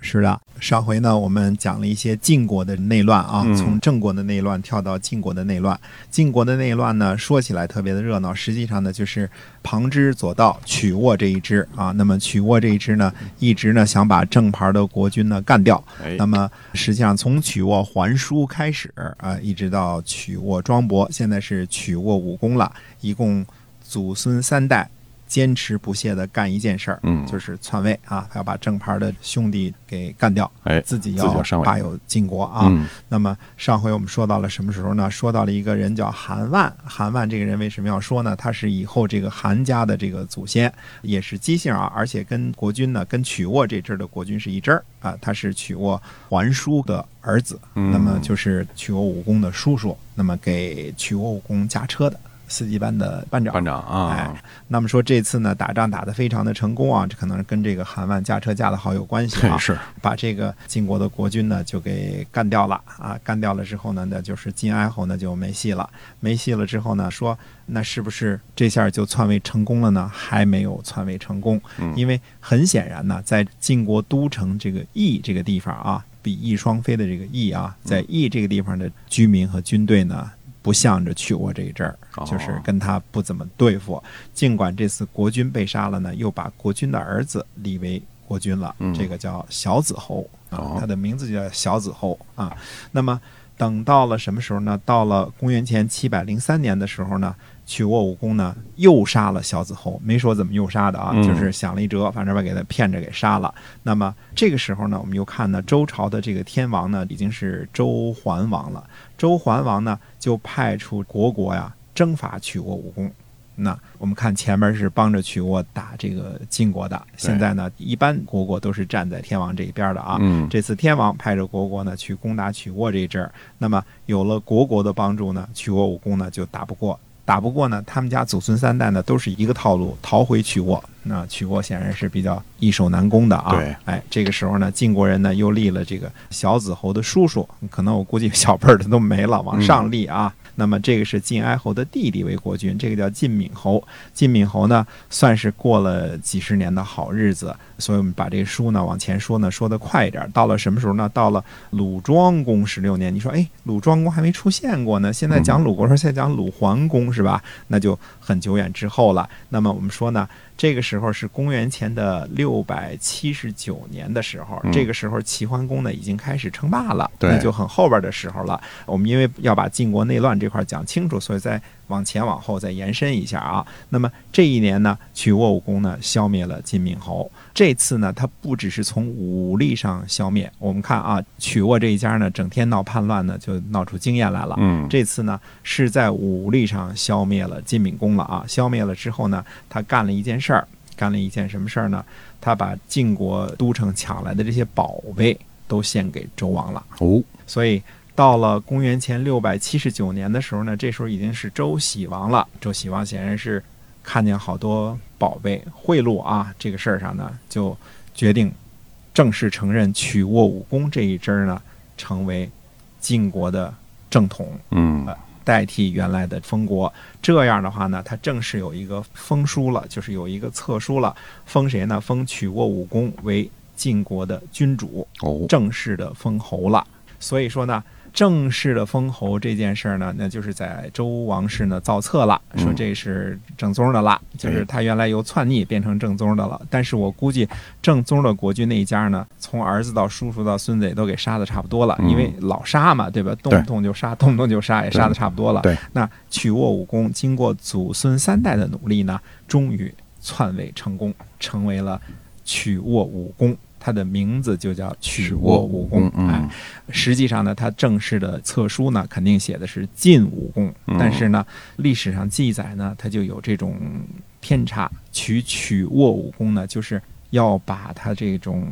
是的，上回呢我们讲了一些晋国的内乱啊，嗯从郑国的内乱跳到晋国的内乱。晋国的内乱呢，说起来特别的热闹，实际上呢就是旁支左道曲沃这一支啊。那么曲沃这一支呢，一直呢想把正牌的国君呢干掉。哎那么实际上从曲沃还书开始啊，一直到曲沃庄伯，现在是曲沃武功了，一共祖孙三代。坚持不懈地干一件事儿，嗯就是篡位啊，他要把正牌的兄弟给干掉，哎，自己要霸有晋国啊。嗯那么上回我们说到了什么时候呢？说到了一个人叫韩万。韩万这个人为什么要说呢？他是以后这个韩家的这个祖先，也是姬姓啊，而且跟国君呢，跟曲沃这支的国君是一支儿啊。他是曲沃桓叔的儿子，嗯那么就是曲沃武功的叔叔，那么给曲沃武功驾车的司机班的班长。班长哎啊，，那么说这次呢，打仗打得非常的成功啊，这可能跟这个韩万驾车驾得好有关系啊。是，把这个晋国的国君呢就给干掉了啊！干掉了之后呢，那就是晋哀侯呢就没戏了。没戏了之后呢，说那是不是这下就篡位成功了呢？还没有篡位成功，嗯因为很显然呢，在晋国都城这个翼这个地方啊，比翼双飞的这个翼啊，在翼这个地方的居民和军队呢。不向着去过这一阵儿，哦就是跟他不怎么对付。尽管这次国君被杀了呢，又把国君的儿子立为国君了，嗯这个叫小子侯他的名字就叫小子侯啊。那么等到了什么时候呢？到了公元前七百零三年的时候呢，曲沃武功呢又杀了小子侯，没说怎么又杀的啊，嗯就是想了一辙，反正把给他骗着给杀了。那么这个时候呢，我们又看呢，周朝的这个天王呢已经是周桓王了。周桓王呢就派出国国呀征伐曲沃武功。那我们看前面是帮着曲沃打这个晋国的，现在呢，一般国国都是站在天王这一边的啊。嗯这次天王派着国国呢去攻打曲沃这一阵儿，那么有了国国的帮助呢，曲沃武功呢就打不过，打不过呢，他们家祖孙三代呢都是一个套路，逃回曲沃。那曲沃显然是比较易守难攻的啊。对，哎，这个时候呢，晋国人呢又立了这个小子侯的叔叔，可能我估计小辈儿的都没了，往上立啊。那么这个是晋哀侯的弟弟为国君，这个叫晋敏侯。晋敏侯呢，算是过了几十年的好日子，所以我们把这个书呢往前说呢，说的快一点。到了什么时候呢？到了鲁庄公十六年。你说，哎，鲁庄公还没出现过呢，现在讲鲁国说现在讲鲁桓公是吧？那就很久远之后了。那么我们说呢，这个时候是公元前的六百七十九年的时候，嗯这个时候齐桓公呢已经开始称霸了，那就很后边的时候了。我们因为要把晋国内乱这块讲清楚，所以再往前往后再延伸一下啊。那么这一年呢，曲沃武功呢消灭了晋敏侯。这次呢，他不只是从武力上消灭，我们看啊，曲沃这一家呢，整天闹叛乱呢，就闹出经验来了。嗯这次呢是在武力上消灭了晋敏公了啊！消灭了之后呢，他干了一件事儿，干了一件什么事儿呢？他把晋国都城抢来的这些宝贝都献给周王了。哦，所以到了公元前六百七十九年的时候呢，这时候已经是周喜王了。周喜王显然是看见好多宝贝贿赂啊这个事儿上呢，就决定正式承认曲沃武功这一支儿呢成为晋国的正统。嗯代替原来的封国。这样的话呢，他正式有一个封书了，就是有一个册书了，封谁呢？封曲沃武功为晋国的君主，哦，正式的封侯了。所以说呢，正式的封侯这件事儿呢，那就是在周王室呢造册了，说这是正宗的了，就是他原来由篡逆变成正宗的了。但是我估计正宗的国君那一家呢，从儿子到叔叔到孙子也都给杀的差不多了，嗯因为老杀嘛，对吧？动不动就杀，动不动就杀，也杀的差不多了。对，那曲沃武功经过祖孙三代的努力呢，终于篡位成功，成为了曲沃武功。他的名字就叫曲沃武功。嗯哎，实际上呢，他正式的册书呢，肯定写的是晋武功，嗯但是呢，历史上记载呢，它就有这种偏差。取曲沃武功呢，就是要把他这种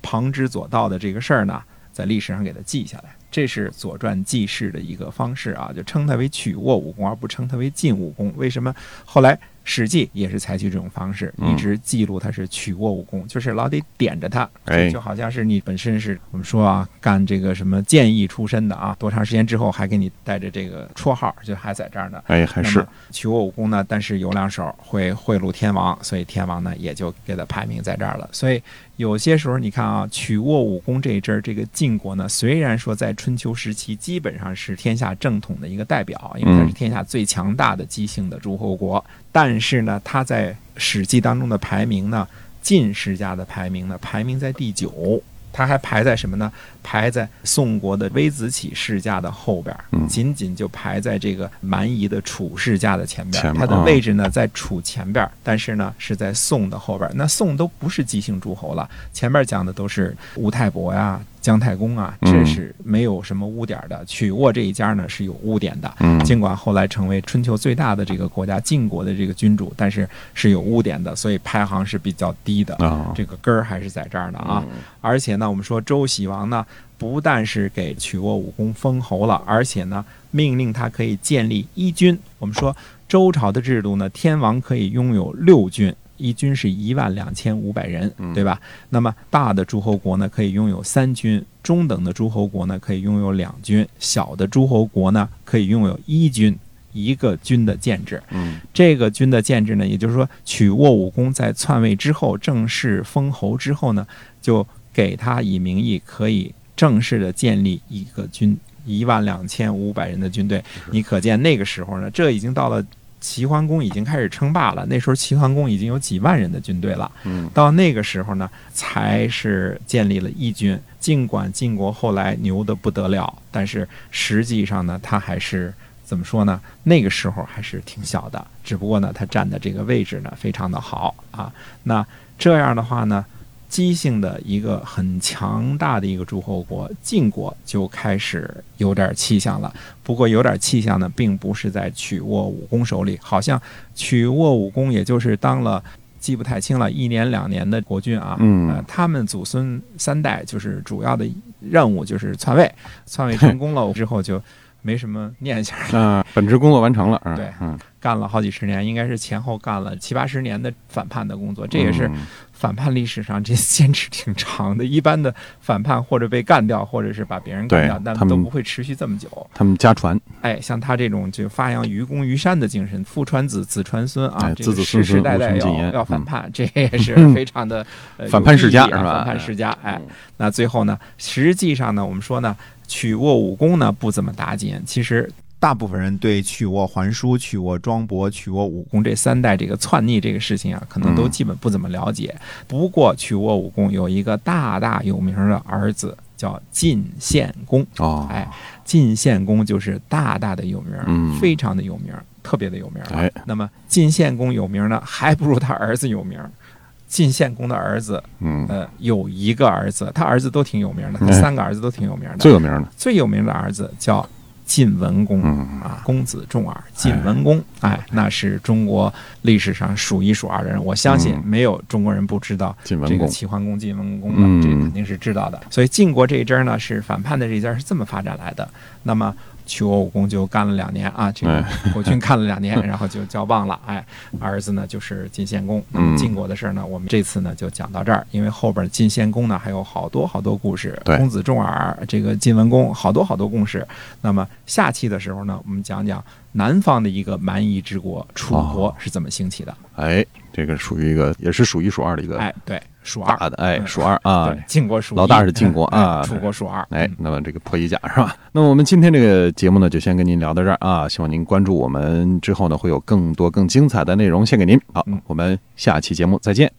旁支左道的这个事儿呢，在历史上给它记下来。这是《左传》记事的一个方式啊，就称它为曲沃武功，而不称它为晋武功。为什么后来？《史记》也是采取这种方式，一直记录他是曲沃武功，就是老得点着他，就好像是你本身是我们说啊，干这个什么建议出身的啊，多长时间之后还给你带着这个绰号，就还在这儿呢。哎，还是曲沃武功呢？但是有两手会贿赂天王，所以天王呢也就给他排名在这儿了。所以有些时候你看啊，曲沃武功这一阵儿，这个晋国呢，虽然说在春秋时期基本上是天下正统的一个代表，因为它是天下最强大的姬姓的诸侯国。但是呢，他在《史记》当中的排名呢，晋世家的排名呢，排名在第九。他还排在什么呢？排在宋国的微子启世家的后边，仅仅就排在这个蛮夷的楚世家的前边。他的位置呢，在楚前边，但是呢，是在宋的后边。那宋都不是姬姓诸侯了，前面讲的都是吴太伯呀。姜太公啊，这是没有什么污点的。曲沃这一家呢是有污点的，尽管后来成为春秋最大的这个国家晋国的这个君主，但是是有污点的，所以排行是比较低的。这个根儿还是在这儿的啊。而且呢，我们说周喜王呢，不但是给曲沃武功封侯了，而且呢，命令他可以建立一军。我们说周朝的制度呢，天王可以拥有六军。一军是一万两千五百人，对吧？那么大的诸侯国呢，可以拥有三军；中等的诸侯国呢，可以拥有两军；小的诸侯国呢，可以拥有一军，一个军的建制。嗯，这个军的建制呢，也就是说，曲沃武功在篡位之后，正式封侯之后呢，就给他以名义可以正式的建立一个军，一万两千五百人的军队。你可见那个时候呢，这已经到了。齐桓公已经开始称霸了，那时候齐桓公已经有几万人的军队了。嗯，到那个时候呢，才是建立了义军。尽管晋国后来牛得不得了，但是实际上呢，他还是怎么说呢？那个时候还是挺小的。只不过呢，他站的这个位置呢，非常的好啊。那这样的话呢？姬姓的一个很强大的一个诸侯国晋国就开始有点气象了。不过有点气象呢，并不是在曲沃武功手里，好像曲沃武功也就是当了记不太清了一年两年的国君啊。嗯，他们祖孙三代就是主要的任务就是篡位，篡位成功了之后就没什么念想了 啊，本职工作完成了。对，嗯，干了好几十年，应该是前后干了七八十年的反叛的工作，这也是。反叛历史上这坚持挺长的，一般的反叛或者被干掉，或者是把别人干掉，但都不会持续这么久。他们家传，哎，像他这种就发扬愚公移山的精神，父传子，子传孙啊，子子世世代代要要反叛，这也是 非常的反叛世家是吧？反叛世家，哎，那最后呢，实际上呢，我们说呢，曲沃武功呢不怎么打紧，其实。大部分人对曲沃还叔、曲沃庄伯、曲沃武功这三代这个篡逆这个事情啊，可能都基本不怎么了解。不过曲沃武功有一个大大有名的儿子叫晋献公哦，哎，晋献公就是大大的有名，非常的有名，特别的有名。哎，那么晋献公有名呢，还不如他儿子有名。晋献公的儿子，嗯，呃，有一个儿子，他儿子都挺有名的，他三个儿子都挺有名的。最有名的，最有名的儿子叫。晋文公啊，公子重耳。晋文公，哎，那是中国历史上数一数二的人。我相信没有中国人不知道这个齐桓公晋文公的，这肯定是知道的。所以晋国这一支呢，是反叛的这一支是这么发展来的。那么。曲沃武功就干了两年啊，这个国君干了两年，然后就交棒了。哎，儿子呢就是晋献公。那么晋国的事儿呢，我们这次呢就讲到这儿，因为后边晋献公呢还有好多好多故事。公子重耳，这个晋文公，好多好多故事。那么下期的时候呢，我们讲讲南方的一个蛮夷之国楚国是怎么兴起的。哎，这个属于一个也是数一数二的一个。哎，对。数二的哎，数二啊，晋国数老大是晋国啊，楚国数二哎，那么这个破衣甲是吧？那么我们今天这个节目呢，就先跟您聊到这儿啊，希望您关注我们之后呢，会有更多更精彩的内容献给您。好，我们下期节目再见。